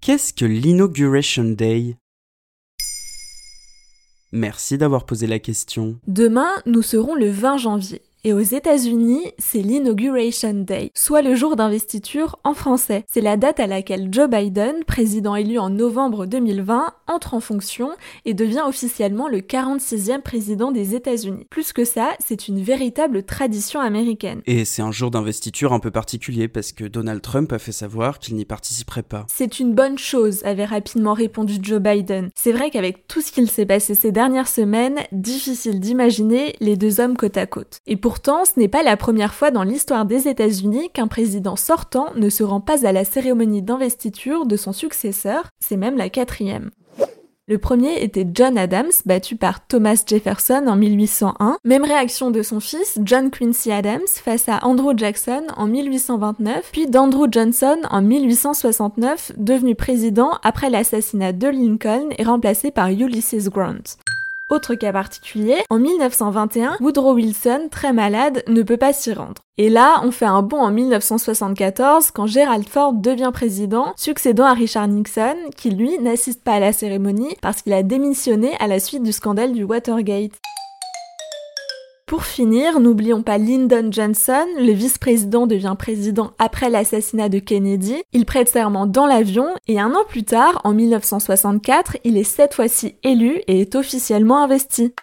Qu'est-ce que l'Inauguration Day? Merci d'avoir posé la question. Demain, nous serons le 20 janvier. Et aux États-Unis, c'est l'Inauguration Day, soit le jour d'investiture en français. C'est la date à laquelle Joe Biden, président élu en novembre 2020, entre en fonction et devient officiellement le 46e président des États-Unis. Plus que ça, c'est une véritable tradition américaine. Et c'est un jour d'investiture un peu particulier parce que Donald Trump a fait savoir qu'il n'y participerait pas. C'est une bonne chose, avait rapidement répondu Joe Biden. C'est vrai qu'avec tout ce qu'il s'est passé ces dernières semaines, difficile d'imaginer les deux hommes côte à côte. Et pour Pourtant, ce n'est pas la première fois dans l'histoire des États-Unis qu'un président sortant ne se rend pas à la cérémonie d'investiture de son successeur, c'est même la quatrième. Le premier était John Adams, battu par Thomas Jefferson en 1801. Même réaction de son fils, John Quincy Adams, face à Andrew Jackson en 1829, puis d'Andrew Johnson en 1869, devenu président après l'assassinat de Lincoln et remplacé par Ulysses Grant. Autre cas particulier, en 1921, Woodrow Wilson, très malade, ne peut pas s'y rendre. Et là, on fait un bond en 1974 quand Gerald Ford devient président, succédant à Richard Nixon, qui lui n'assiste pas à la cérémonie parce qu'il a démissionné à la suite du scandale du Watergate. Pour finir, n'oublions pas Lyndon Johnson, le vice-président devient président après l'assassinat de Kennedy. Il prête serment dans l'avion et un an plus tard, en 1964, il est cette fois-ci élu et est officiellement investi.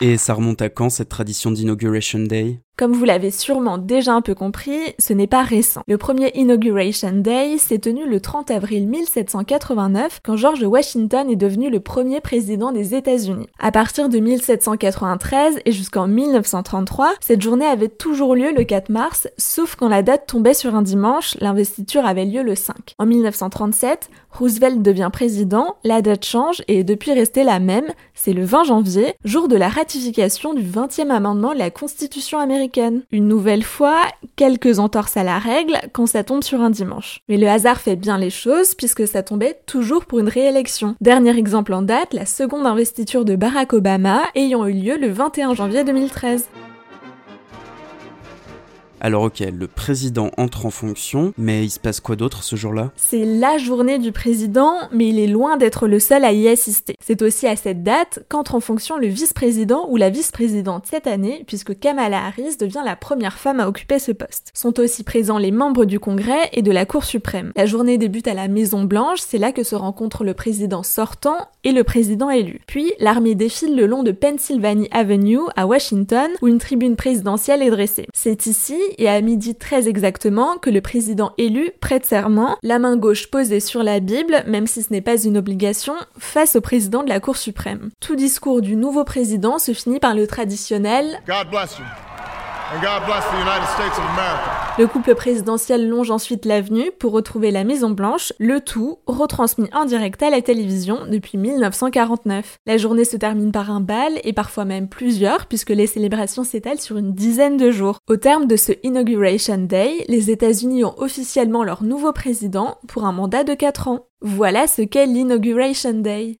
Et ça remonte à quand cette tradition d'Inauguration Day? Comme vous l'avez sûrement déjà un peu compris, ce n'est pas récent. Le premier Inauguration Day s'est tenu le 30 avril 1789 quand George Washington est devenu le premier président des États-Unis. À partir de 1793 et jusqu'en 1933, cette journée avait toujours lieu le 4 mars, sauf quand la date tombait sur un dimanche, l'investiture avait lieu le 5. En 1937, Roosevelt devient président, la date change et est depuis restée la même, c'est le 20 janvier, jour de la ratification du 20e amendement de la Constitution américaine une nouvelle fois, quelques entorses à la règle quand ça tombe sur un dimanche. Mais le hasard fait bien les choses puisque ça tombait toujours pour une réélection. Dernier exemple en date, la seconde investiture de Barack Obama ayant eu lieu le 21 janvier 2013. Alors ok, le président entre en fonction, mais il se passe quoi d'autre ce jour-là? C'est la journée du président, mais il est loin d'être le seul à y assister. C'est aussi à cette date qu'entre en fonction le vice-président ou la vice-présidente cette année, puisque Kamala Harris devient la première femme à occuper ce poste. Sont aussi présents les membres du Congrès et de la Cour suprême. La journée débute à la Maison Blanche, c'est là que se rencontrent le président sortant et le président élu. Puis l'armée défile le long de Pennsylvania Avenue à Washington, où une tribune présidentielle est dressée. C'est ici et à midi très exactement que le président élu prête serment, la main gauche posée sur la Bible, même si ce n'est pas une obligation, face au président de la Cour suprême. Tout discours du nouveau président se finit par le traditionnel God bless you. Le couple présidentiel longe ensuite l'avenue pour retrouver la Maison Blanche, le tout retransmis en direct à la télévision depuis 1949. La journée se termine par un bal et parfois même plusieurs puisque les célébrations s'étalent sur une dizaine de jours. Au terme de ce Inauguration Day, les États-Unis ont officiellement leur nouveau président pour un mandat de 4 ans. Voilà ce qu'est l'Inauguration Day.